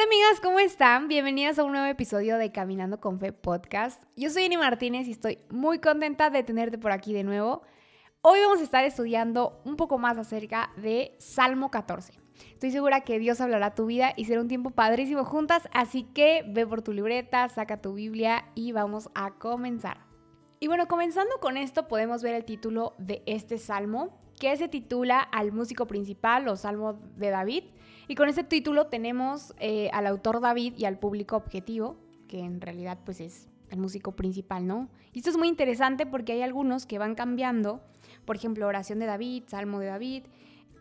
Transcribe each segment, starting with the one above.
Hola amigas, ¿cómo están? Bienvenidas a un nuevo episodio de Caminando con Fe podcast. Yo soy Ani Martínez y estoy muy contenta de tenerte por aquí de nuevo. Hoy vamos a estar estudiando un poco más acerca de Salmo 14. Estoy segura que Dios hablará tu vida y será un tiempo padrísimo juntas, así que ve por tu libreta, saca tu Biblia y vamos a comenzar. Y bueno, comenzando con esto podemos ver el título de este salmo, que se titula Al músico principal o Salmo de David. Y con este título tenemos eh, al autor David y al público objetivo, que en realidad pues es el músico principal, ¿no? Y esto es muy interesante porque hay algunos que van cambiando, por ejemplo, oración de David, Salmo de David,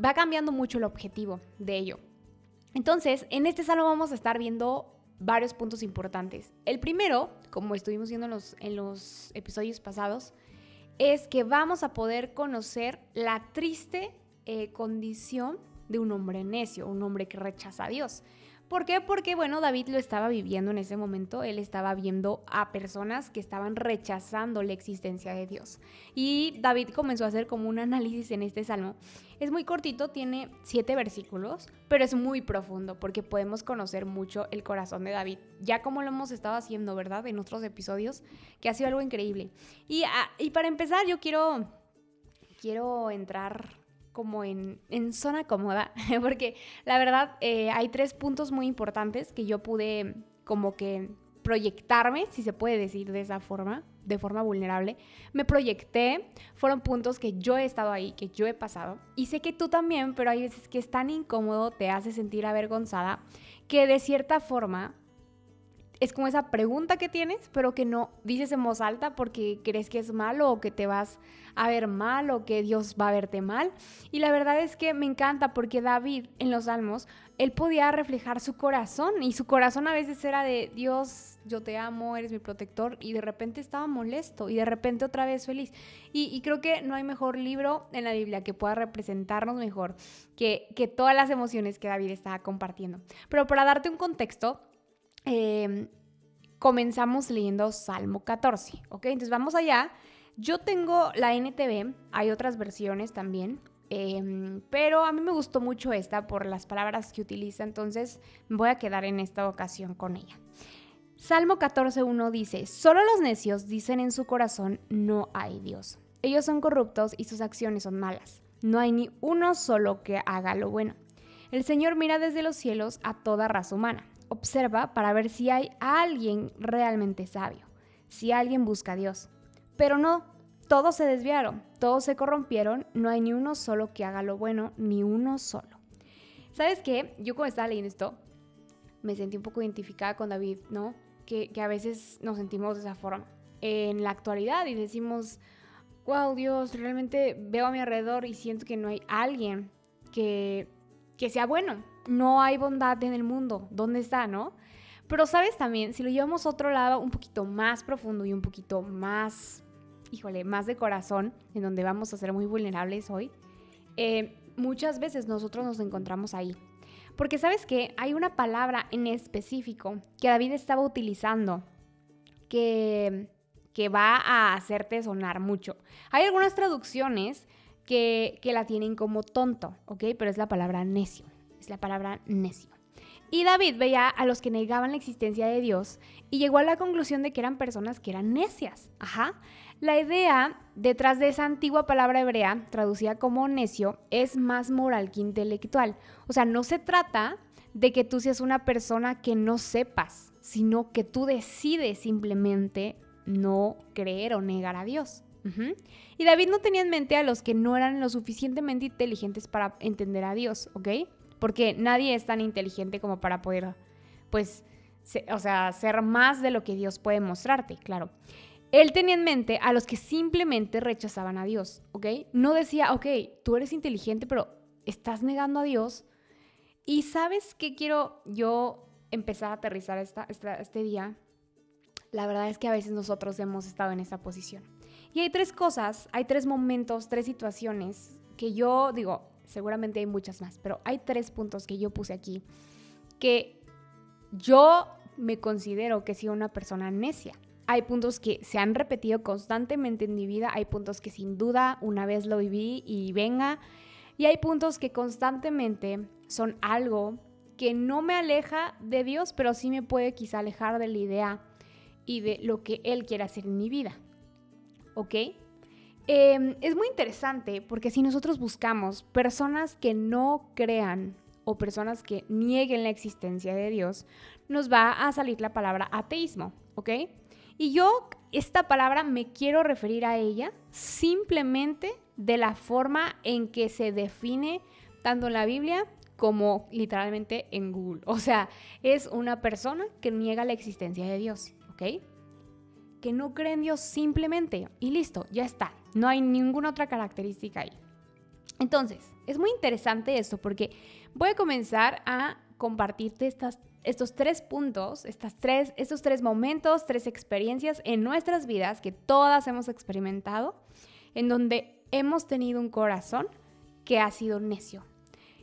va cambiando mucho el objetivo de ello. Entonces, en este salmo vamos a estar viendo varios puntos importantes. El primero, como estuvimos viendo en los, en los episodios pasados, es que vamos a poder conocer la triste eh, condición de un hombre necio, un hombre que rechaza a Dios. ¿Por qué? Porque, bueno, David lo estaba viviendo en ese momento, él estaba viendo a personas que estaban rechazando la existencia de Dios. Y David comenzó a hacer como un análisis en este salmo. Es muy cortito, tiene siete versículos, pero es muy profundo porque podemos conocer mucho el corazón de David, ya como lo hemos estado haciendo, ¿verdad? En otros episodios, que ha sido algo increíble. Y, ah, y para empezar, yo quiero, quiero entrar como en, zona cómoda, porque la verdad eh, hay tres puntos muy importantes que yo pude como que proyectarme, si se puede decir de esa forma, de forma vulnerable. Me proyecté, fueron puntos que yo he estado ahí, que yo he pasado. Y sé que tú también, pero hay veces que es tan incómodo, te hace sentir avergonzada, que de cierta forma es como esa pregunta que tienes, pero que no dices en voz alta porque crees que es malo o que te vas a ver mal o que Dios va a verte mal. Y la verdad es que me encanta porque David en los salmos, él podía reflejar su corazón y su corazón a veces era de Dios, yo te amo, eres mi protector y de repente estaba molesto y de repente otra vez feliz. Y, creo que no hay mejor libro en la Biblia que pueda representarnos mejor que, que todas las emociones que David estaba compartiendo. Pero para darte un contexto, Em, comenzamos leyendo Salmo 14, ¿ok? Entonces vamos allá. Yo tengo la NTV, hay otras versiones también, em, pero a mí me gustó mucho esta por las palabras que utiliza, entonces voy a quedar en esta ocasión con ella. Salmo 14.1 dice, solo los necios dicen en su corazón, no hay Dios. Ellos son corruptos y sus acciones son malas. No hay ni uno solo que haga lo bueno. El Señor mira desde los cielos a toda raza humana observa para ver si hay alguien realmente sabio, si alguien busca a Dios. Pero no, todos se desviaron, todos se corrompieron, no hay ni uno solo que haga lo bueno, ni uno solo. ¿Sabes qué? Yo cuando estaba leyendo esto, me sentí un poco identificada con David, ¿no? Que, que a veces nos sentimos de esa forma en la actualidad y decimos, wow, Dios, realmente veo a mi alrededor y siento que no hay alguien que, que sea bueno, no hay bondad en el mundo. ¿Dónde está, no? Pero sabes también, si lo llevamos a otro lado un poquito más profundo y un poquito más, híjole, más de corazón, en donde vamos a ser muy vulnerables hoy, eh, muchas veces nosotros nos encontramos ahí. Porque sabes que hay una palabra en específico que David estaba utilizando que, que va a hacerte sonar mucho. Hay algunas traducciones que, que la tienen como tonto, ¿ok? Pero es la palabra necio es la palabra necio. Y David veía a los que negaban la existencia de Dios y llegó a la conclusión de que eran personas que eran necias. Ajá. La idea detrás de esa antigua palabra hebrea, traducida como necio, es más moral que intelectual. O sea, no se trata de que tú seas una persona que no sepas, sino que tú decides simplemente no creer o negar a Dios. Y David no tenía en mente a los que no eran lo suficientemente inteligentes para entender a Dios, ¿ok? Porque nadie es tan inteligente como para poder, pues, o sea, ser más de lo que Dios puede mostrarte, claro. Él tenía en mente a los que simplemente rechazaban a Dios, ¿ok? No decía, ok, tú eres inteligente, pero estás negando a Dios. Y sabes qué quiero yo empezar a aterrizar esta, este día? La verdad es que a veces nosotros hemos estado en esa posición. Y hay tres cosas, hay tres momentos, tres situaciones que yo digo, seguramente hay muchas más, pero hay tres puntos que yo puse aquí que yo me considero que soy una persona necia. Hay puntos que se han repetido constantemente en mi vida, hay puntos que sin duda una vez lo viví y venga, y hay puntos que constantemente son algo que no me aleja de Dios, pero sí me puede quizá alejar de la idea y de lo que Él quiere hacer en mi vida. ¿Ok? Em, es muy interesante porque si nosotros buscamos personas que no crean o personas que nieguen la existencia de Dios, nos va a salir la palabra ateísmo, ¿ok? Y yo esta palabra me quiero referir a ella simplemente de la forma en que se define tanto en la Biblia como literalmente en Google. O sea, es una persona que niega la existencia de Dios, ¿ok? Que no cree en Dios simplemente y listo, ya está. No hay ninguna otra característica ahí. Entonces, es muy interesante esto porque voy a comenzar a compartirte estas, estos tres puntos, estas tres, estos tres momentos, tres experiencias en nuestras vidas que todas hemos experimentado, en donde hemos tenido un corazón que ha sido necio.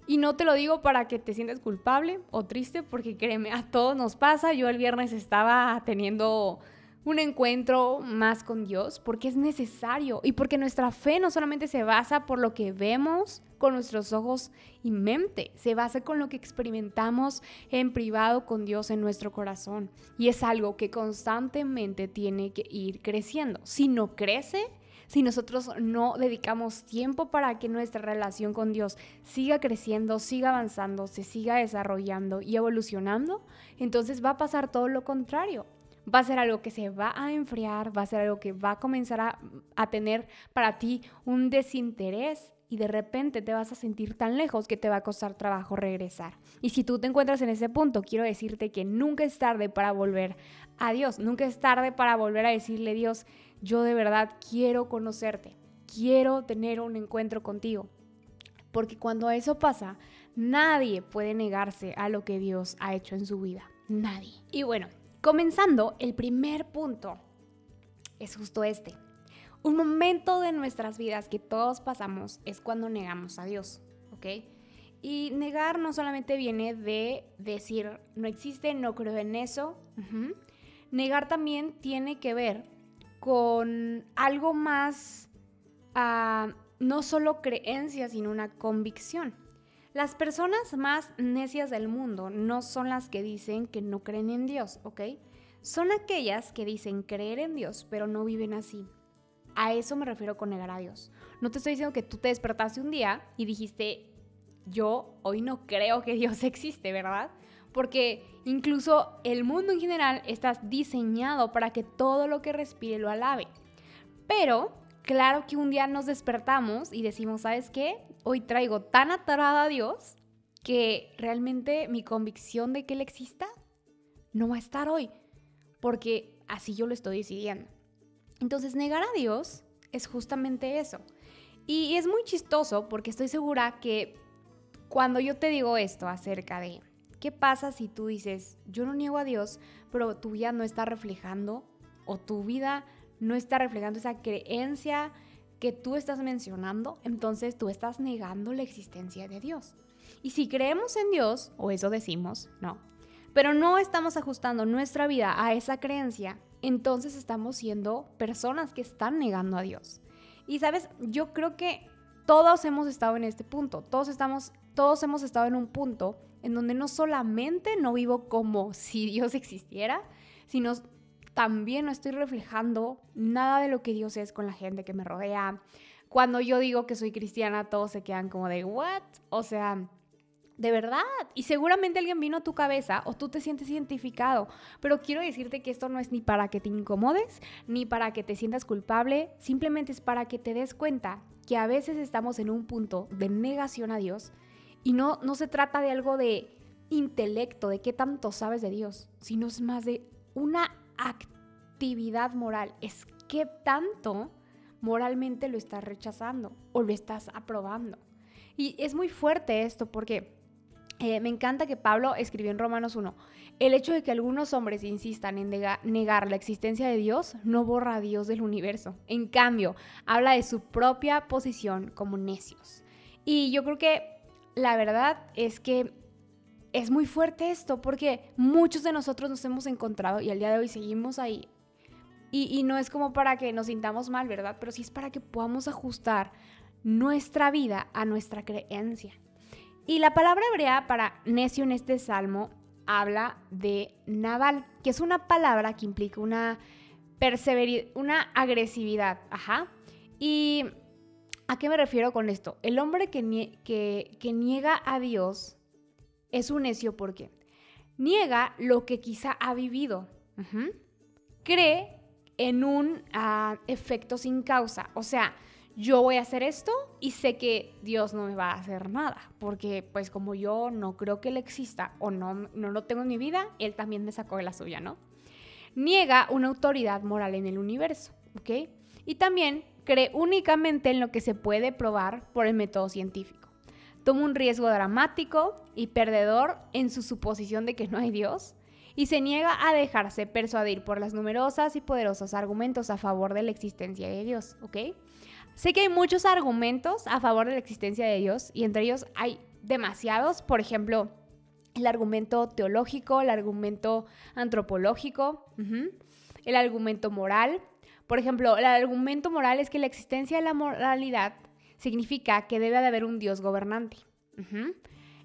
Y no te lo digo para que te sientas culpable o triste, porque créeme, a todos nos pasa. Yo el viernes estaba teniendo un encuentro más con Dios porque es necesario y porque nuestra fe no solamente se basa por lo que vemos con nuestros ojos y mente, se basa con lo que experimentamos en privado con Dios en nuestro corazón y es algo que constantemente tiene que ir creciendo. Si no crece, si nosotros no dedicamos tiempo para que nuestra relación con Dios siga creciendo, siga avanzando, se siga desarrollando y evolucionando, entonces va a pasar todo lo contrario va a ser algo que se va a enfriar, va a ser algo que va a comenzar a, tener para ti un desinterés y de repente te vas a sentir tan lejos que te va a costar trabajo regresar. Y si tú te encuentras en ese punto, quiero decirte que nunca es tarde para volver a Dios, nunca es tarde para volver a decirle, Dios, yo de verdad quiero conocerte, quiero tener un encuentro contigo. Porque cuando eso pasa, nadie puede negarse a lo que Dios ha hecho en su vida. Nadie. Y bueno, Comenzando, el primer punto es justo este. Un momento de nuestras vidas que todos pasamos es cuando negamos a Dios, ¿ok? Y negar no solamente viene de decir, no existe, no creo en eso. Negar también tiene que ver con algo más, uh, no solo creencia, sino una convicción. Las personas más necias del mundo no son las que dicen que no creen en Dios, ¿ok? Son aquellas que dicen creer en Dios, pero no viven así. A eso me refiero con negar a Dios. No te estoy diciendo que tú te despertaste un día y dijiste, yo hoy no creo que Dios existe, ¿verdad? Porque incluso el mundo en general está diseñado para que todo lo que respire lo alabe. Pero claro que un día nos despertamos y decimos, ¿sabes qué? Hoy traigo tan atarada a Dios que realmente mi convicción de que Él exista no va a estar hoy, porque así yo lo estoy decidiendo. Entonces, negar a Dios es justamente eso. Y es muy chistoso porque estoy segura que cuando yo te digo esto acerca de qué pasa si tú dices, yo no niego a Dios, pero tu vida no está reflejando o tu vida no está reflejando esa creencia que tú estás mencionando, entonces tú estás negando la existencia de Dios. Y si creemos en Dios, o eso decimos, no, pero no estamos ajustando nuestra vida a esa creencia, entonces estamos siendo personas que están negando a Dios. Y sabes, yo creo que todos hemos estado en este punto, todos estamos todos hemos estado en un punto en donde no solamente no vivo como si Dios existiera, sino también no estoy reflejando nada de lo que Dios es con la gente que me rodea. Cuando yo digo que soy cristiana, todos se quedan como de, ¿what? O sea, de verdad. Y seguramente alguien vino a tu cabeza o tú te sientes identificado. Pero quiero decirte que esto no es ni para que te incomodes, ni para que te sientas culpable. Simplemente es para que te des cuenta que a veces estamos en un punto de negación a Dios. Y no, no se trata de algo de intelecto, de qué tanto sabes de Dios, sino es más de una actividad moral, es qué tanto moralmente lo estás rechazando o lo estás aprobando. Y es muy fuerte esto porque eh, me encanta que Pablo escribió en Romanos 1, el hecho de que algunos hombres insistan en negar la existencia de Dios no borra a Dios del universo. En cambio, habla de su propia posición como necios. Y yo creo que la verdad es que es muy fuerte esto porque muchos de nosotros nos hemos encontrado y al día de hoy seguimos ahí. Y, no es como para que nos sintamos mal, ¿verdad? Pero sí es para que podamos ajustar nuestra vida a nuestra creencia. Y la palabra hebrea para necio en este salmo habla de Naval, que es una palabra que implica una una agresividad. Ajá. ¿Y a qué me refiero con esto? El hombre que, que, niega a Dios es un necio porque niega lo que quizá ha vivido. Cree en un ah, efecto sin causa. O sea, yo voy a hacer esto y sé que Dios no me va a hacer nada, porque pues como yo no creo que Él exista o no, no lo tengo en mi vida, Él también me sacó de la suya, ¿no? Niega una autoridad moral en el universo, ¿ok? Y también cree únicamente en lo que se puede probar por el método científico. Toma un riesgo dramático y perdedor en su suposición de que no hay Dios y se niega a dejarse persuadir por las numerosas y poderosos argumentos a favor de la existencia de Dios, ¿ok? Sé que hay muchos argumentos a favor de la existencia de Dios y entre ellos hay demasiados, por ejemplo, el argumento teológico, el argumento antropológico, el argumento moral. Por ejemplo, el argumento moral es que la existencia de la moralidad significa que debe de haber un Dios gobernante.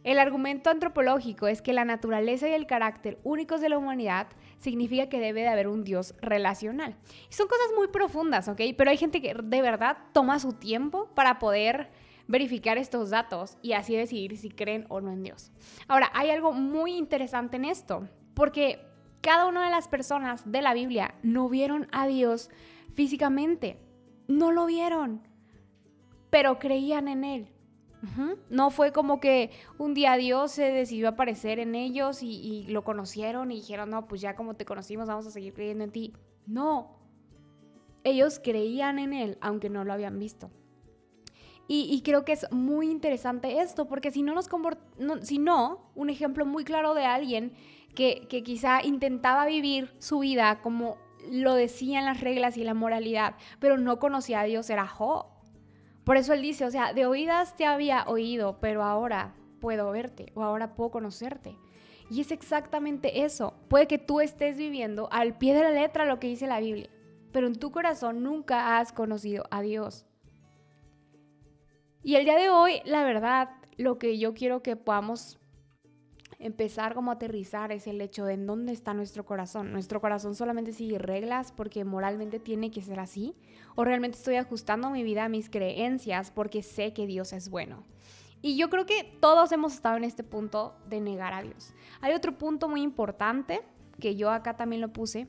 El argumento antropológico es que la naturaleza y el carácter únicos de la humanidad significa que debe de haber un Dios relacional. Y son cosas muy profundas, ¿ok? Pero hay gente que de verdad toma su tiempo para poder verificar estos datos y así decidir si creen o no en Dios. Ahora, hay algo muy interesante en esto, porque cada una de las personas de la Biblia no vieron a Dios físicamente, no lo vieron, pero creían en Él. No fue como que un día Dios se decidió aparecer en ellos y, lo conocieron y dijeron, no, pues ya como te conocimos, vamos a seguir creyendo en ti. No, ellos creían en Él, aunque no lo habían visto. Y, creo que es muy interesante esto, porque si no nos si no, un ejemplo muy claro de alguien que, que quizá intentaba vivir su vida como lo decían las reglas y la moralidad, pero no conocía a Dios, era Job. Por eso él dice, o sea, de oídas te había oído, pero ahora puedo verte o ahora puedo conocerte. Y es exactamente eso. Puede que tú estés viviendo al pie de la letra lo que dice la Biblia, pero en tu corazón nunca has conocido a Dios. Y el día de hoy, la verdad, lo que yo quiero que podamos empezar como aterrizar es el hecho de en dónde está nuestro corazón. Nuestro corazón solamente sigue reglas porque moralmente tiene que ser así. O realmente estoy ajustando mi vida a mis creencias porque sé que Dios es bueno. Y yo creo que todos hemos estado en este punto de negar a Dios. Hay otro punto muy importante que yo acá también lo puse,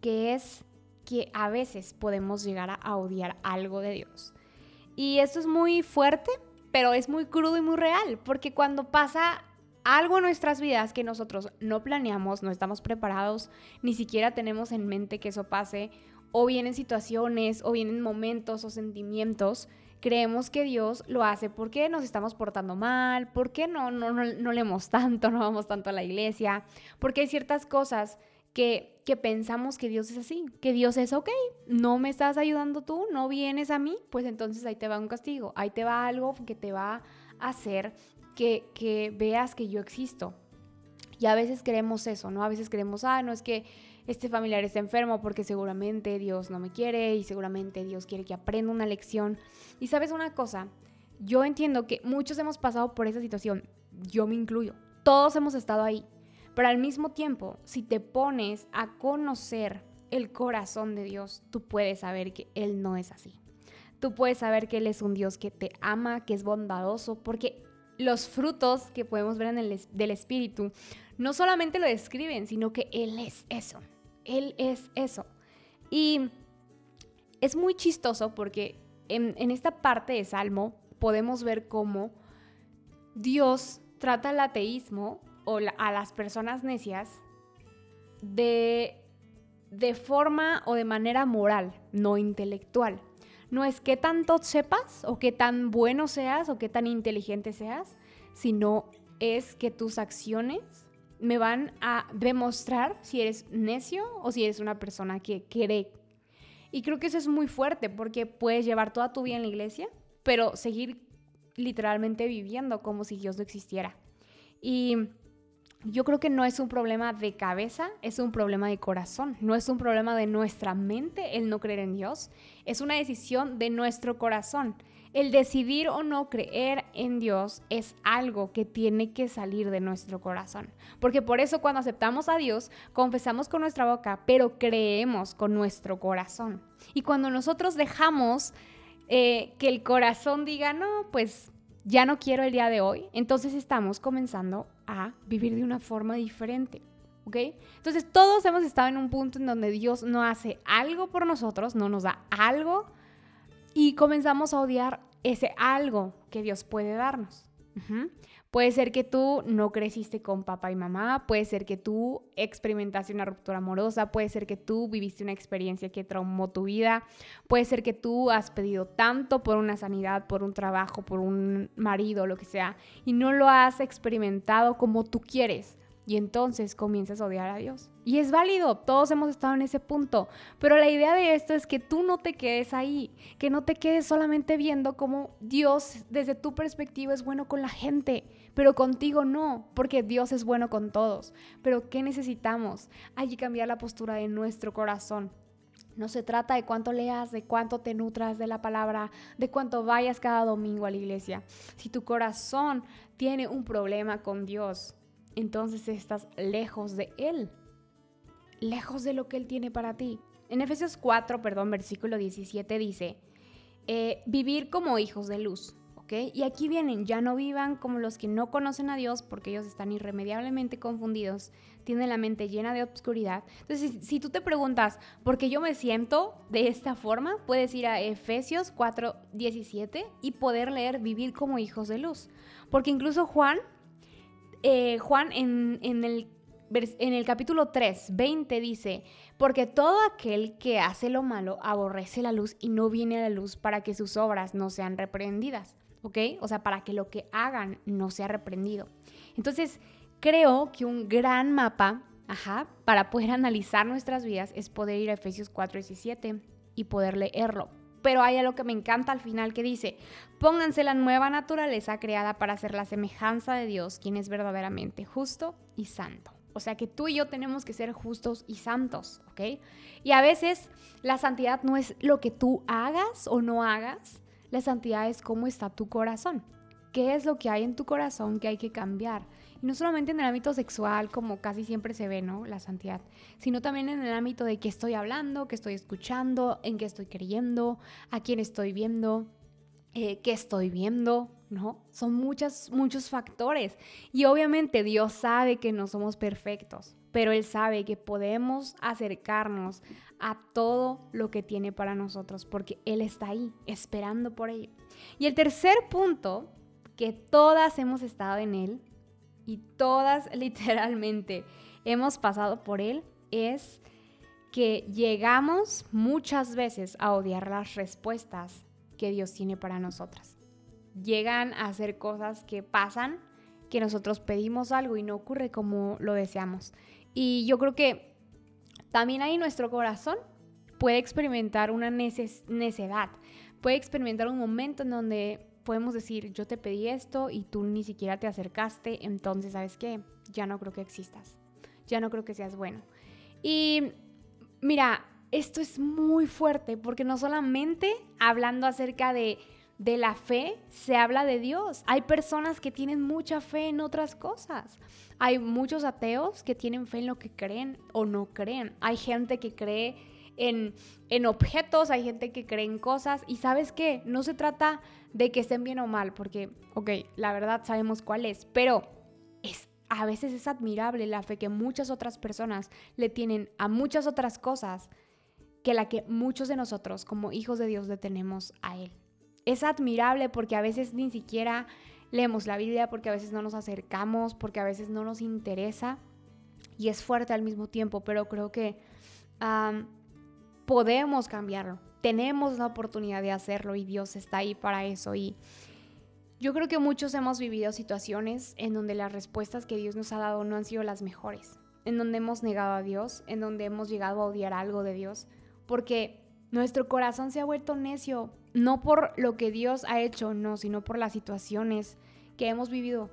que es que a veces podemos llegar a odiar algo de Dios. Y esto es muy fuerte, pero es muy crudo y muy real, porque cuando pasa algo en nuestras vidas que nosotros no planeamos, no estamos preparados, ni siquiera tenemos en mente que eso pase, o vienen situaciones, o vienen momentos o sentimientos, creemos que Dios lo hace porque nos estamos portando mal, porque no, no, no, no leemos tanto, no vamos tanto a la iglesia, porque hay ciertas cosas que, que, pensamos que Dios es así, que Dios es, ok, no me estás ayudando tú, no vienes a mí, pues entonces ahí te va un castigo, ahí te va algo que te va a hacer que, veas que yo existo. Y a veces creemos eso, ¿no? A veces creemos, ah, no es que este familiar está enfermo porque seguramente Dios no me quiere y seguramente Dios quiere que aprenda una lección. Y sabes una cosa, yo entiendo que muchos hemos pasado por esa situación, yo me incluyo, todos hemos estado ahí, pero al mismo tiempo, si te pones a conocer el corazón de Dios, tú puedes saber que Él no es así. Tú puedes saber que Él es un Dios que te ama, que es bondadoso, porque los frutos que podemos ver en el, del Espíritu no solamente lo describen, sino que Él es eso. Él es eso. Y es muy chistoso porque en, esta parte de Salmo podemos ver cómo Dios trata el ateísmo o a las personas necias de, de forma o de manera moral, no intelectual no es qué tanto sepas o qué tan bueno seas o qué tan inteligente seas, sino es que tus acciones me van a demostrar si eres necio o si eres una persona que cree. Y creo que eso es muy fuerte porque puedes llevar toda tu vida en la iglesia, pero seguir literalmente viviendo como si Dios no existiera. Y yo creo que no es un problema de cabeza, es un problema de corazón, no es un problema de nuestra mente el no creer en Dios, es una decisión de nuestro corazón, el decidir o no creer en Dios es algo que tiene que salir de nuestro corazón. Porque por eso cuando aceptamos a Dios, confesamos con nuestra boca, pero creemos con nuestro corazón. Y cuando nosotros dejamos eh, que el corazón diga, no, pues ya no quiero el día de hoy, entonces estamos comenzando a vivir de una forma diferente. ¿Ok? Entonces todos hemos estado en un punto en donde Dios no hace algo por nosotros, no nos da algo y comenzamos a odiar ese algo que Dios puede darnos. Puede ser que tú no creciste con papá y mamá, puede ser que tú experimentaste una ruptura amorosa, puede ser que tú viviste una experiencia que traumó tu vida, puede ser que tú has pedido tanto por una sanidad, por un trabajo, por un marido, lo que sea, y no lo has experimentado como tú quieres y entonces comienzas a odiar a Dios. Y es válido, todos hemos estado en ese punto, pero la idea de esto es que tú no te quedes ahí, que no te quedes solamente viendo cómo Dios desde tu perspectiva es bueno con la gente, pero contigo no, porque Dios es bueno con todos. Pero ¿qué necesitamos? Hay que cambiar la postura de nuestro corazón. No se trata de cuánto leas, de cuánto te nutras de la palabra, de cuánto vayas cada domingo a la iglesia. Si tu corazón tiene un problema con Dios, entonces estás lejos de Él, lejos de lo que Él tiene para ti. En Efesios 4, perdón, versículo 17 dice, eh, vivir como hijos de luz. Y aquí vienen, ya no vivan como los que no conocen a Dios porque ellos están irremediablemente confundidos, tienen la mente llena de obscuridad. Entonces, si, si, tú te preguntas, ¿por qué yo me siento de esta forma? Puedes ir a Efesios 4, 17 y poder leer vivir como hijos de luz. Porque incluso Juan eh, Juan en, el, en el capítulo 3, 20 dice, porque todo aquel que hace lo malo aborrece la luz y no viene a la luz para que sus obras no sean reprendidas, ¿ok? O sea, para que lo que hagan no sea reprendido. Entonces, creo que un gran mapa, ajá, para poder analizar nuestras vidas es poder ir a Efesios 4, 17 y poder leerlo pero hay algo que me encanta al final que dice, pónganse la nueva naturaleza creada para ser la semejanza de Dios, quien es verdaderamente justo y santo. O sea que tú y yo tenemos que ser justos y santos, ¿ok? Y a veces la santidad no es lo que tú hagas o no hagas, la santidad es cómo está tu corazón. ¿Qué es lo que hay en tu corazón que hay que cambiar? Y no solamente en el ámbito sexual, como casi siempre se ve, ¿no? La santidad, sino también en el ámbito de qué estoy hablando, qué estoy escuchando, en qué estoy creyendo, a quién estoy viendo, eh, qué estoy viendo, ¿no? Son muchos, muchos factores. Y obviamente Dios sabe que no somos perfectos, pero Él sabe que podemos acercarnos a todo lo que tiene para nosotros, porque Él está ahí, esperando por ello. Y el tercer punto, que todas hemos estado en Él, y todas literalmente hemos pasado por él es que llegamos muchas veces a odiar las respuestas que Dios tiene para nosotras. Llegan a hacer cosas que pasan, que nosotros pedimos algo y no ocurre como lo deseamos. Y yo creo que también ahí nuestro corazón puede experimentar una necedad, puede experimentar un momento en donde podemos decir, yo te pedí esto y tú ni siquiera te acercaste, entonces, ¿sabes qué? Ya no creo que existas, ya no creo que seas bueno. Y mira, esto es muy fuerte porque no solamente hablando acerca de, de la fe, se habla de Dios. Hay personas que tienen mucha fe en otras cosas. Hay muchos ateos que tienen fe en lo que creen o no creen. Hay gente que cree en, en objetos, hay gente que cree en cosas y sabes qué, no se trata de que estén bien o mal, porque, ok, la verdad sabemos cuál es, pero es, a veces es admirable la fe que muchas otras personas le tienen a muchas otras cosas que la que muchos de nosotros como hijos de Dios le tenemos a Él. Es admirable porque a veces ni siquiera leemos la Biblia, porque a veces no nos acercamos, porque a veces no nos interesa y es fuerte al mismo tiempo, pero creo que podemos cambiarlo. Tenemos la oportunidad de hacerlo y Dios está ahí para eso. Y yo creo que muchos hemos vivido situaciones en donde las respuestas que Dios nos ha dado no han sido las mejores, en donde hemos negado a Dios, en donde hemos llegado a odiar algo de Dios, porque nuestro corazón se ha vuelto necio, no por lo que Dios ha hecho, no, sino por las situaciones que hemos vivido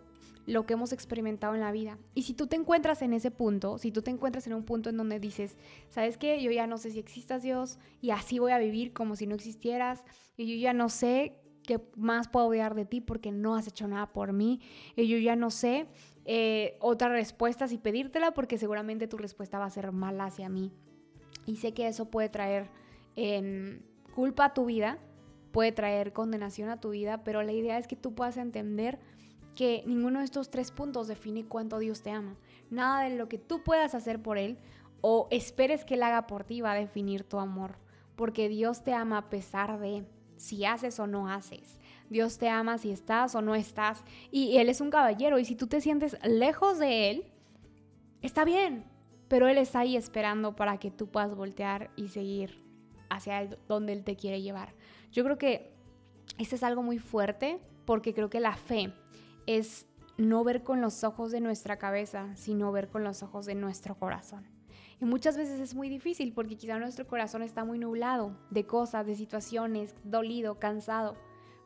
lo que hemos experimentado en la vida. Y si tú te encuentras en ese punto, si tú te encuentras en un punto en donde dices, ¿sabes qué? Yo ya no sé si existas Dios y así voy a vivir como si no existieras y yo ya no sé ¿qué más puedo odiar de ti porque no has hecho nada por mí? Y yo ya no sé eh, otra respuesta si pedírtela porque seguramente tu respuesta va a ser mala hacia mí. Y sé que eso puede traer em, culpa a tu vida, puede traer condenación a tu vida, pero la idea es que tú puedas entender que ninguno de estos tres puntos define cuánto Dios te ama. Nada de lo que tú puedas hacer por Él o esperes que Él haga por ti va a definir tu amor, porque Dios te ama a pesar de si haces o no haces. Dios te ama si estás o no estás. Y Él es un caballero y si tú te sientes lejos de Él, está bien, pero Él está ahí esperando para que tú puedas voltear y seguir hacia donde Él te quiere llevar. Yo creo que este es algo muy fuerte porque creo que la fe es no ver con los ojos de nuestra cabeza, sino ver con los ojos de nuestro corazón. Y muchas veces es muy difícil porque quizá nuestro corazón está muy nublado de cosas, de situaciones, dolido, cansado.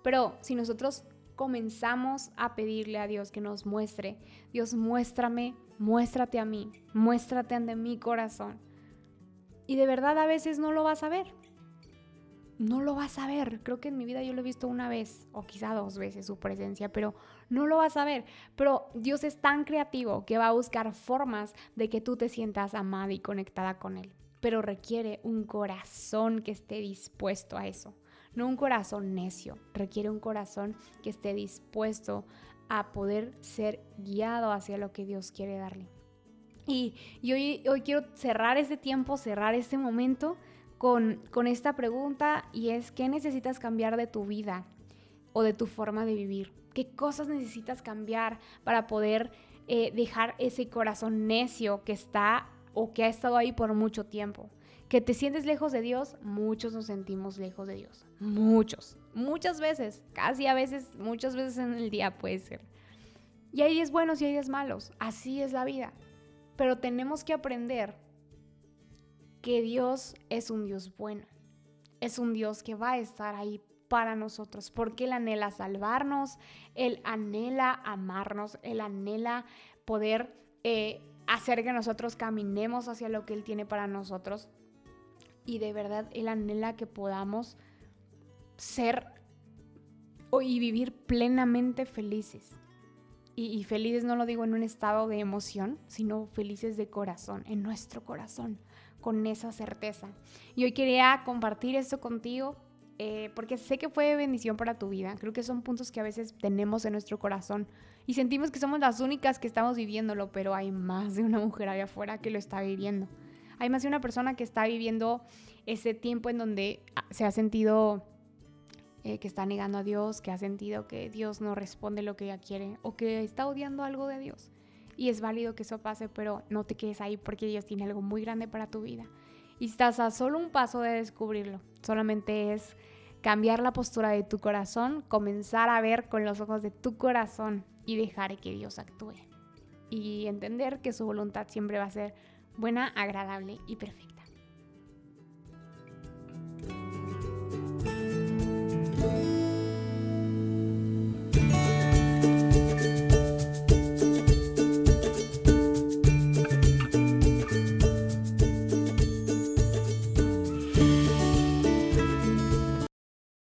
Pero si nosotros comenzamos a pedirle a Dios que nos muestre, Dios muéstrame, muéstrate a mí, muéstrate ante mi corazón. Y de verdad a veces no lo vas a ver no lo vas a ver. Creo que en mi vida yo lo he visto una vez o quizá dos veces su presencia, pero no lo vas a ver. Pero Dios es tan creativo que va a buscar formas de que tú te sientas amada y conectada con Él. Pero requiere un corazón que esté dispuesto a eso. No un corazón necio, requiere un corazón que esté dispuesto a poder ser guiado hacia lo que Dios quiere darle. Y, hoy, hoy quiero cerrar este tiempo, cerrar este momento con, esta pregunta y es, ¿qué necesitas cambiar de tu vida o de tu forma de vivir? ¿Qué cosas necesitas cambiar para poder eh, dejar ese corazón necio que está o que ha estado ahí por mucho tiempo? Que te sientes lejos de Dios, muchos nos sentimos lejos de Dios. Muchos, muchas veces, casi a veces, muchas veces en el día puede ser. Y hay días buenos y hay días malos, así es la vida. Pero tenemos que aprender que Dios es un Dios bueno. Es un Dios que va a estar ahí para nosotros, porque Él anhela salvarnos, Él anhela amarnos, Él anhela poder eh, hacer que nosotros caminemos hacia lo que Él tiene para nosotros. Y de verdad, Él anhela que podamos ser y vivir plenamente felices. y, felices no lo digo en un estado de emoción, sino felices de corazón, en nuestro corazón con esa certeza. Y hoy quería compartir esto contigo eh, porque sé que fue bendición para tu vida. Creo que son puntos que a veces tenemos en nuestro corazón y sentimos que somos las únicas que estamos viviéndolo, pero hay más de una mujer allá afuera que lo está viviendo. Hay más de una persona que está viviendo ese tiempo en donde ah, se ha sentido eh, que está negando a Dios, que ha sentido que Dios no responde lo que ella quiere o que está odiando algo de Dios y es válido que eso pase, pero no te quedes ahí porque Dios tiene algo muy grande para tu vida. Y estás a solo un paso de descubrirlo. Solamente es cambiar la postura de tu corazón, comenzar a ver con los ojos de tu corazón y dejar que Dios actúe. Y entender que su voluntad siempre va a ser buena, agradable y perfecta.